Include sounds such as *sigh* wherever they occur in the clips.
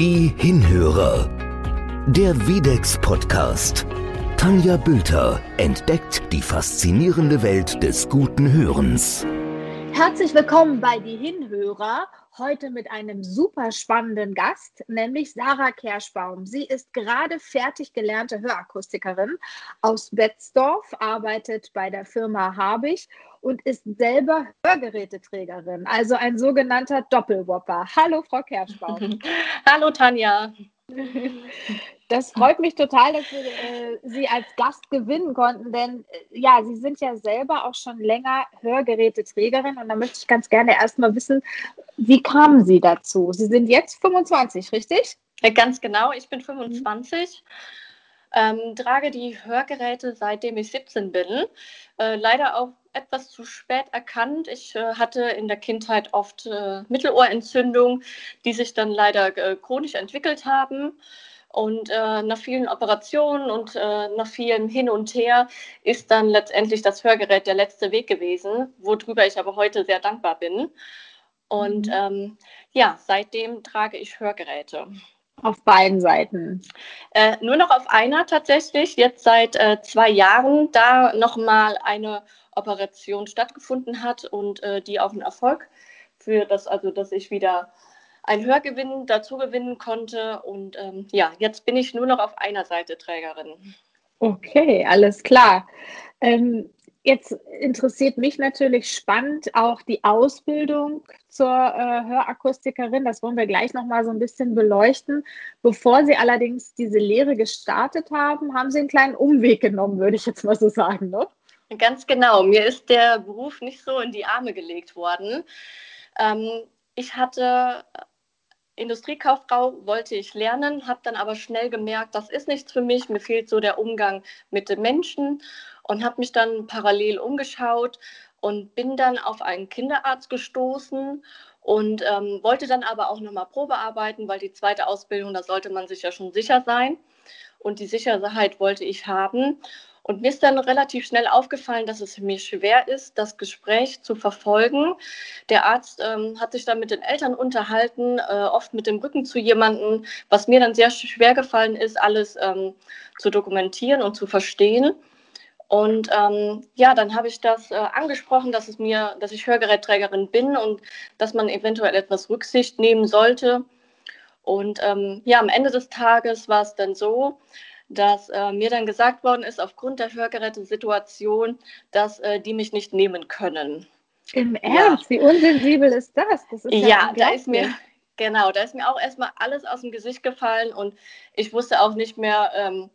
Die Hinhörer. Der Videx Podcast. Tanja Bülter entdeckt die faszinierende Welt des guten Hörens. Herzlich willkommen bei Die Hinhörer. Heute mit einem super spannenden Gast, nämlich Sarah Kerschbaum. Sie ist gerade fertig gelernte Hörakustikerin aus Betzdorf, arbeitet bei der Firma Habich und ist selber Hörgeräteträgerin, also ein sogenannter Doppelwopper. Hallo, Frau Kerschbaum. *laughs* Hallo, Tanja. Das freut mich total, dass wir äh, Sie als Gast gewinnen konnten, denn äh, ja, Sie sind ja selber auch schon länger Hörgeräteträgerin und da möchte ich ganz gerne erstmal wissen, wie kamen Sie dazu? Sie sind jetzt 25, richtig? Ja, ganz genau, ich bin 25. Ähm, trage die Hörgeräte seitdem ich 17 bin. Äh, leider auch etwas zu spät erkannt. Ich äh, hatte in der Kindheit oft äh, Mittelohrentzündungen, die sich dann leider äh, chronisch entwickelt haben. Und äh, nach vielen Operationen und äh, nach vielem Hin und Her ist dann letztendlich das Hörgerät der letzte Weg gewesen, worüber ich aber heute sehr dankbar bin. Und mhm. ähm, ja, seitdem trage ich Hörgeräte. Auf beiden Seiten. Äh, nur noch auf einer tatsächlich, jetzt seit äh, zwei Jahren, da nochmal eine Operation stattgefunden hat und äh, die auch einen Erfolg für das, also dass ich wieder ein Hörgewinn dazu gewinnen konnte. Und ähm, ja, jetzt bin ich nur noch auf einer Seite Trägerin. Okay, alles klar. Ähm, jetzt interessiert mich natürlich spannend auch die Ausbildung zur äh, Hörakustikerin. Das wollen wir gleich nochmal so ein bisschen beleuchten. Bevor Sie allerdings diese Lehre gestartet haben, haben Sie einen kleinen Umweg genommen, würde ich jetzt mal so sagen. Ne? Ganz genau. Mir ist der Beruf nicht so in die Arme gelegt worden. Ähm, ich hatte Industriekauffrau, wollte ich lernen, habe dann aber schnell gemerkt, das ist nichts für mich. Mir fehlt so der Umgang mit den Menschen und habe mich dann parallel umgeschaut und bin dann auf einen Kinderarzt gestoßen und ähm, wollte dann aber auch nochmal Probe arbeiten, weil die zweite Ausbildung, da sollte man sich ja schon sicher sein. Und die Sicherheit wollte ich haben und mir ist dann relativ schnell aufgefallen, dass es mir schwer ist, das Gespräch zu verfolgen. Der Arzt ähm, hat sich dann mit den Eltern unterhalten, äh, oft mit dem Rücken zu jemandem, was mir dann sehr schwer gefallen ist, alles ähm, zu dokumentieren und zu verstehen. Und ähm, ja, dann habe ich das äh, angesprochen, dass es mir, dass ich Hörgerätträgerin bin und dass man eventuell etwas Rücksicht nehmen sollte. Und ähm, ja, am Ende des Tages war es dann so, dass äh, mir dann gesagt worden ist, aufgrund der Hörgerätesituation, dass äh, die mich nicht nehmen können. Im Ernst? Ja. Wie unsensibel ist das? das ist ja, ja da ist mir, genau, da ist mir auch erstmal alles aus dem Gesicht gefallen und ich wusste auch nicht mehr, ähm,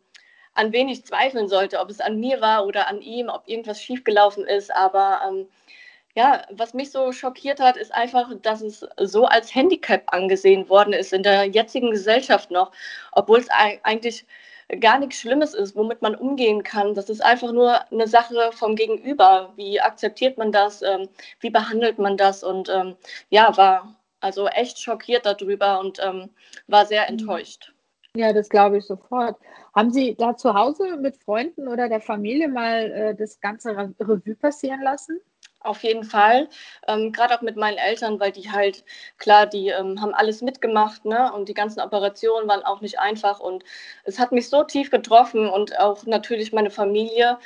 an wen ich zweifeln sollte, ob es an mir war oder an ihm, ob irgendwas schiefgelaufen ist. Aber ähm, ja, was mich so schockiert hat, ist einfach, dass es so als Handicap angesehen worden ist in der jetzigen Gesellschaft noch, obwohl es eigentlich gar nichts Schlimmes ist, womit man umgehen kann. Das ist einfach nur eine Sache vom Gegenüber. Wie akzeptiert man das? Ähm, wie behandelt man das? Und ähm, ja, war also echt schockiert darüber und ähm, war sehr mhm. enttäuscht. Ja, das glaube ich sofort. Haben Sie da zu Hause mit Freunden oder der Familie mal äh, das ganze Revue passieren lassen? Auf jeden Fall, ähm, gerade auch mit meinen Eltern, weil die halt, klar, die ähm, haben alles mitgemacht, ne? Und die ganzen Operationen waren auch nicht einfach. Und es hat mich so tief getroffen und auch natürlich meine Familie.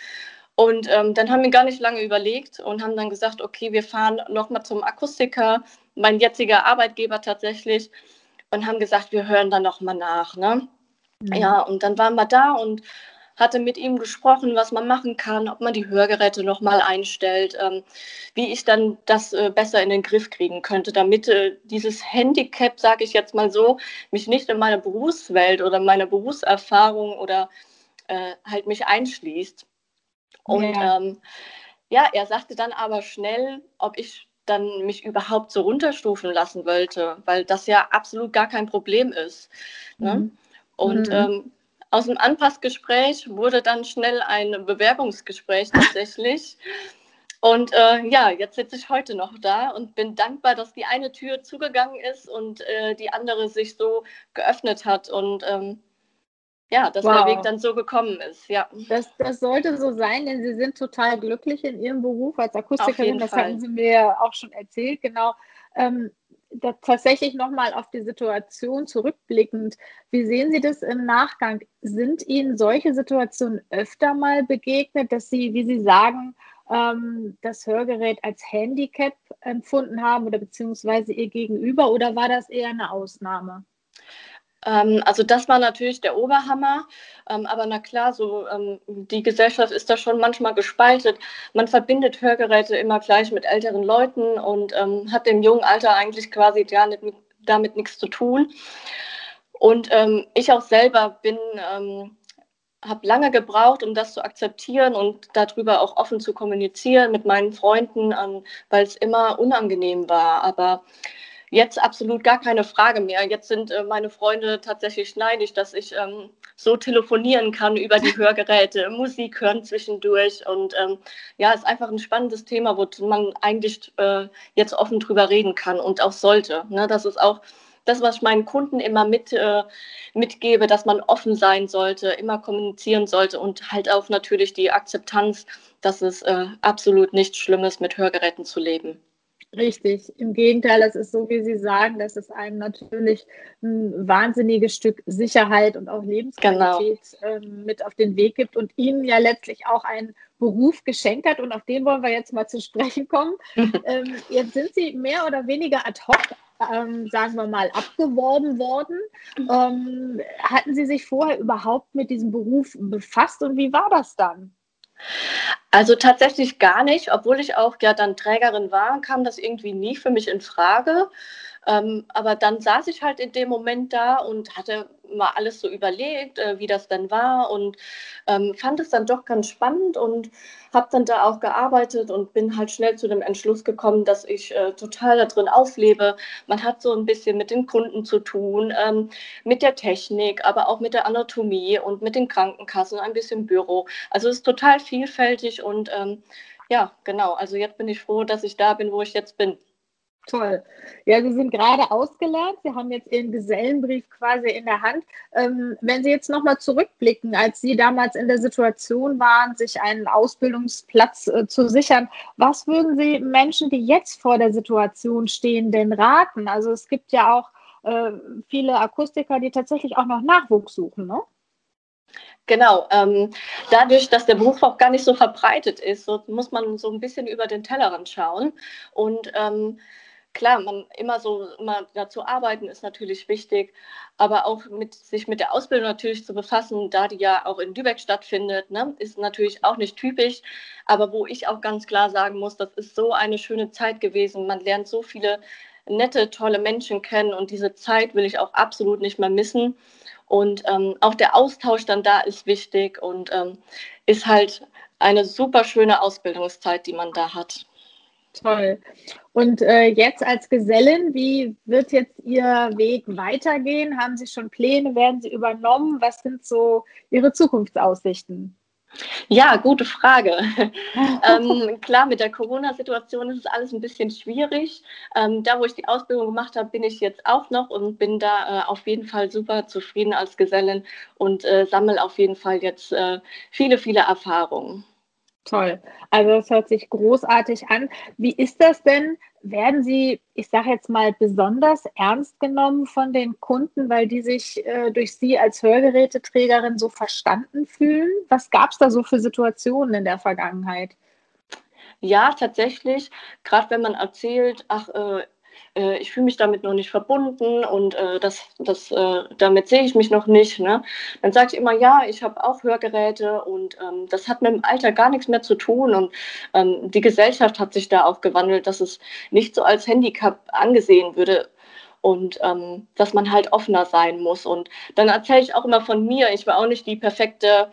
Und ähm, dann haben wir gar nicht lange überlegt und haben dann gesagt, okay, wir fahren nochmal zum Akustiker, mein jetziger Arbeitgeber tatsächlich, und haben gesagt, wir hören dann nochmal nach. Ne? Mhm. Ja, und dann waren wir da und hatte mit ihm gesprochen, was man machen kann, ob man die Hörgeräte nochmal einstellt, ähm, wie ich dann das äh, besser in den Griff kriegen könnte, damit äh, dieses Handicap, sage ich jetzt mal so, mich nicht in meine Berufswelt oder meine Berufserfahrung oder äh, halt mich einschließt. Und ja. Ähm, ja, er sagte dann aber schnell, ob ich dann mich überhaupt so runterstufen lassen wollte, weil das ja absolut gar kein Problem ist. Ne? Mhm. Und mhm. Ähm, aus dem Anpassgespräch wurde dann schnell ein Bewerbungsgespräch tatsächlich. Und äh, ja, jetzt sitze ich heute noch da und bin dankbar, dass die eine Tür zugegangen ist und äh, die andere sich so geöffnet hat und ähm, ja, dass wow. der Weg dann so gekommen ist. Ja. Das, das sollte so sein, denn Sie sind total glücklich in Ihrem Beruf als Akustikerin. Das Fall. hatten Sie mir auch schon erzählt, genau. Ähm, tatsächlich nochmal auf die Situation zurückblickend, wie sehen Sie das im Nachgang? Sind Ihnen solche Situationen öfter mal begegnet, dass Sie, wie Sie sagen, ähm, das Hörgerät als Handicap empfunden haben oder beziehungsweise Ihr Gegenüber oder war das eher eine Ausnahme? Ähm, also das war natürlich der Oberhammer, ähm, aber na klar, so ähm, die Gesellschaft ist da schon manchmal gespaltet. Man verbindet Hörgeräte immer gleich mit älteren Leuten und ähm, hat im jungen Alter eigentlich quasi gar nicht mit, damit nichts zu tun. Und ähm, ich auch selber bin ähm, habe lange gebraucht, um das zu akzeptieren und darüber auch offen zu kommunizieren mit meinen Freunden, weil es immer unangenehm war. Aber Jetzt absolut gar keine Frage mehr. Jetzt sind äh, meine Freunde tatsächlich neidisch, dass ich ähm, so telefonieren kann über die Hörgeräte, *laughs* Musik hören zwischendurch. Und ähm, ja, ist einfach ein spannendes Thema, wo man eigentlich äh, jetzt offen drüber reden kann und auch sollte. Ne? Das ist auch das, was ich meinen Kunden immer mit, äh, mitgebe, dass man offen sein sollte, immer kommunizieren sollte und halt auch natürlich die Akzeptanz, dass es äh, absolut nichts Schlimmes mit Hörgeräten zu leben. Richtig, im Gegenteil, es ist so, wie Sie sagen, dass es einem natürlich ein wahnsinniges Stück Sicherheit und auch Lebensqualität genau. ähm, mit auf den Weg gibt und Ihnen ja letztlich auch einen Beruf geschenkt hat. Und auf den wollen wir jetzt mal zu sprechen kommen. *laughs* ähm, jetzt sind Sie mehr oder weniger ad hoc, ähm, sagen wir mal, abgeworben worden. Ähm, hatten Sie sich vorher überhaupt mit diesem Beruf befasst und wie war das dann? Also tatsächlich gar nicht, obwohl ich auch ja dann Trägerin war, kam das irgendwie nie für mich in Frage. Ähm, aber dann saß ich halt in dem Moment da und hatte mal alles so überlegt, äh, wie das dann war und ähm, fand es dann doch ganz spannend und habe dann da auch gearbeitet und bin halt schnell zu dem Entschluss gekommen, dass ich äh, total da drin auflebe. Man hat so ein bisschen mit den Kunden zu tun, ähm, mit der Technik, aber auch mit der Anatomie und mit den Krankenkassen, ein bisschen Büro. Also es ist total vielfältig und ähm, ja, genau. Also jetzt bin ich froh, dass ich da bin, wo ich jetzt bin. Toll. Ja, Sie sind gerade ausgelernt. Sie haben jetzt Ihren Gesellenbrief quasi in der Hand. Ähm, wenn Sie jetzt nochmal zurückblicken, als Sie damals in der Situation waren, sich einen Ausbildungsplatz äh, zu sichern, was würden Sie Menschen, die jetzt vor der Situation stehen, denn raten? Also es gibt ja auch äh, viele Akustiker, die tatsächlich auch noch Nachwuchs suchen, ne? Genau, ähm, dadurch, dass der Beruf auch gar nicht so verbreitet ist, so muss man so ein bisschen über den Tellerrand schauen. Und ähm, klar, man immer so immer dazu arbeiten ist natürlich wichtig, aber auch mit sich mit der Ausbildung natürlich zu befassen, da die ja auch in Lübeck stattfindet, ne, ist natürlich auch nicht typisch, aber wo ich auch ganz klar sagen muss, das ist so eine schöne Zeit gewesen. Man lernt so viele nette, tolle Menschen kennen und diese Zeit will ich auch absolut nicht mehr missen. Und ähm, auch der Austausch dann da ist wichtig und ähm, ist halt eine super schöne Ausbildungszeit, die man da hat. Toll. Und äh, jetzt als Gesellin, wie wird jetzt Ihr Weg weitergehen? Haben Sie schon Pläne? Werden Sie übernommen? Was sind so Ihre Zukunftsaussichten? Ja, gute Frage. *laughs* ähm, klar, mit der Corona-Situation ist es alles ein bisschen schwierig. Ähm, da, wo ich die Ausbildung gemacht habe, bin ich jetzt auch noch und bin da äh, auf jeden Fall super zufrieden als Gesellin und äh, sammle auf jeden Fall jetzt äh, viele, viele Erfahrungen. Toll. Also das hört sich großartig an. Wie ist das denn? Werden Sie, ich sage jetzt mal, besonders ernst genommen von den Kunden, weil die sich äh, durch Sie als Hörgeräteträgerin so verstanden fühlen? Was gab es da so für Situationen in der Vergangenheit? Ja, tatsächlich. Gerade wenn man erzählt, ach, äh, äh, ich fühle mich damit noch nicht verbunden und äh, das, das, äh, damit sehe ich mich noch nicht. Ne? Dann sage ich immer, ja, ich habe auch Hörgeräte und ähm, das hat mit dem Alter gar nichts mehr zu tun und ähm, die Gesellschaft hat sich da auch gewandelt, dass es nicht so als Handicap angesehen würde und ähm, dass man halt offener sein muss. Und dann erzähle ich auch immer von mir, ich war auch nicht die perfekte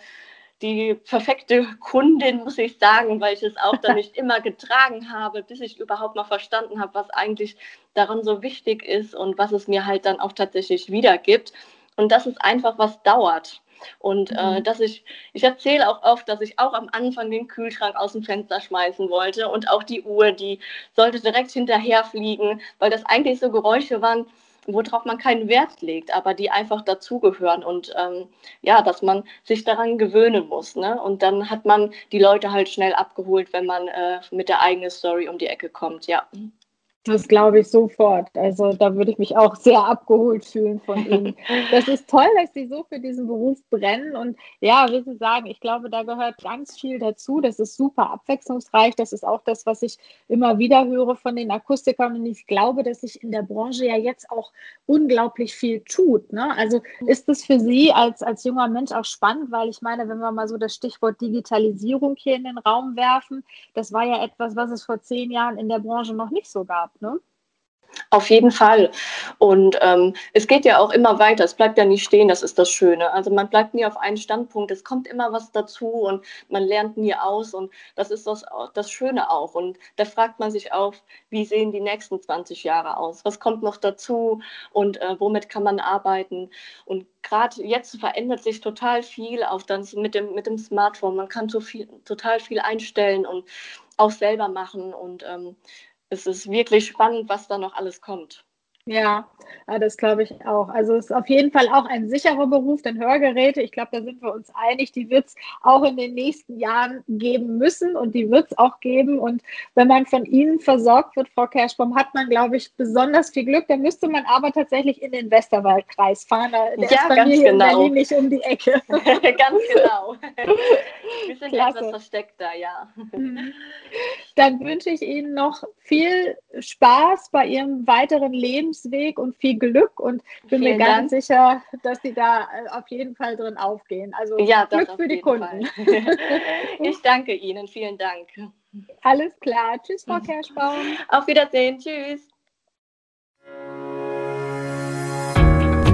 die perfekte Kundin, muss ich sagen, weil ich es auch dann *laughs* nicht immer getragen habe, bis ich überhaupt mal verstanden habe, was eigentlich daran so wichtig ist und was es mir halt dann auch tatsächlich wiedergibt. Und das ist einfach was dauert. Und äh, mhm. dass ich, ich erzähle auch oft, dass ich auch am Anfang den Kühlschrank aus dem Fenster schmeißen wollte und auch die Uhr, die sollte direkt hinterherfliegen, weil das eigentlich so Geräusche waren, worauf man keinen Wert legt, aber die einfach dazugehören und ähm, ja, dass man sich daran gewöhnen muss. Ne? Und dann hat man die Leute halt schnell abgeholt, wenn man äh, mit der eigenen Story um die Ecke kommt, ja. Das glaube ich sofort. Also da würde ich mich auch sehr abgeholt fühlen von Ihnen. *laughs* Das ist toll, dass Sie so für diesen Beruf brennen. Und ja, wie Sie sagen, ich glaube, da gehört ganz viel dazu. Das ist super abwechslungsreich. Das ist auch das, was ich immer wieder höre von den Akustikern. Und ich glaube, dass sich in der Branche ja jetzt auch unglaublich viel tut. Ne? Also ist es für Sie als, als junger Mensch auch spannend, weil ich meine, wenn wir mal so das Stichwort Digitalisierung hier in den Raum werfen, das war ja etwas, was es vor zehn Jahren in der Branche noch nicht so gab. Ne? Auf jeden Fall. Und ähm, es geht ja auch immer weiter. Es bleibt ja nicht stehen, das ist das Schöne. Also man bleibt nie auf einen Standpunkt. Es kommt immer was dazu und man lernt nie aus. Und das ist das, das Schöne auch. Und da fragt man sich auch, wie sehen die nächsten 20 Jahre aus? Was kommt noch dazu und äh, womit kann man arbeiten? Und gerade jetzt verändert sich total viel auch dann mit dem, mit dem Smartphone. Man kann so viel, total viel einstellen und auch selber machen. Und ähm, es ist wirklich spannend, was da noch alles kommt. Ja, das glaube ich auch. Also es ist auf jeden Fall auch ein sicherer Beruf, denn Hörgeräte, ich glaube, da sind wir uns einig, die wird es auch in den nächsten Jahren geben müssen und die wird es auch geben. Und wenn man von Ihnen versorgt wird, Frau Kerschbaum, hat man, glaube ich, besonders viel Glück. Da müsste man aber tatsächlich in den Westerwaldkreis fahren. Der ja, ist bei ganz mir genau. in Berlin nicht um die Ecke. *laughs* ganz genau. *laughs* Wir sind Klasse. etwas versteckter, ja. Mhm. Dann wünsche ich Ihnen noch viel Spaß bei Ihrem weiteren Leben Lebensweg und viel Glück und bin Vielen mir ganz Dank. sicher, dass Sie da äh, auf jeden Fall drin aufgehen. Also ja, Glück für die Kunden. *laughs* ich danke Ihnen. Vielen Dank. Alles klar. Tschüss, Frau Kerschbaum. Auf Wiedersehen. Tschüss.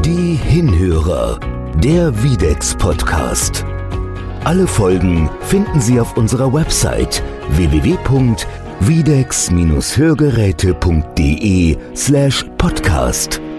Die Hinhörer, der Videx Podcast. Alle Folgen finden Sie auf unserer Website www.videx-hörgeräte.de slash podcast.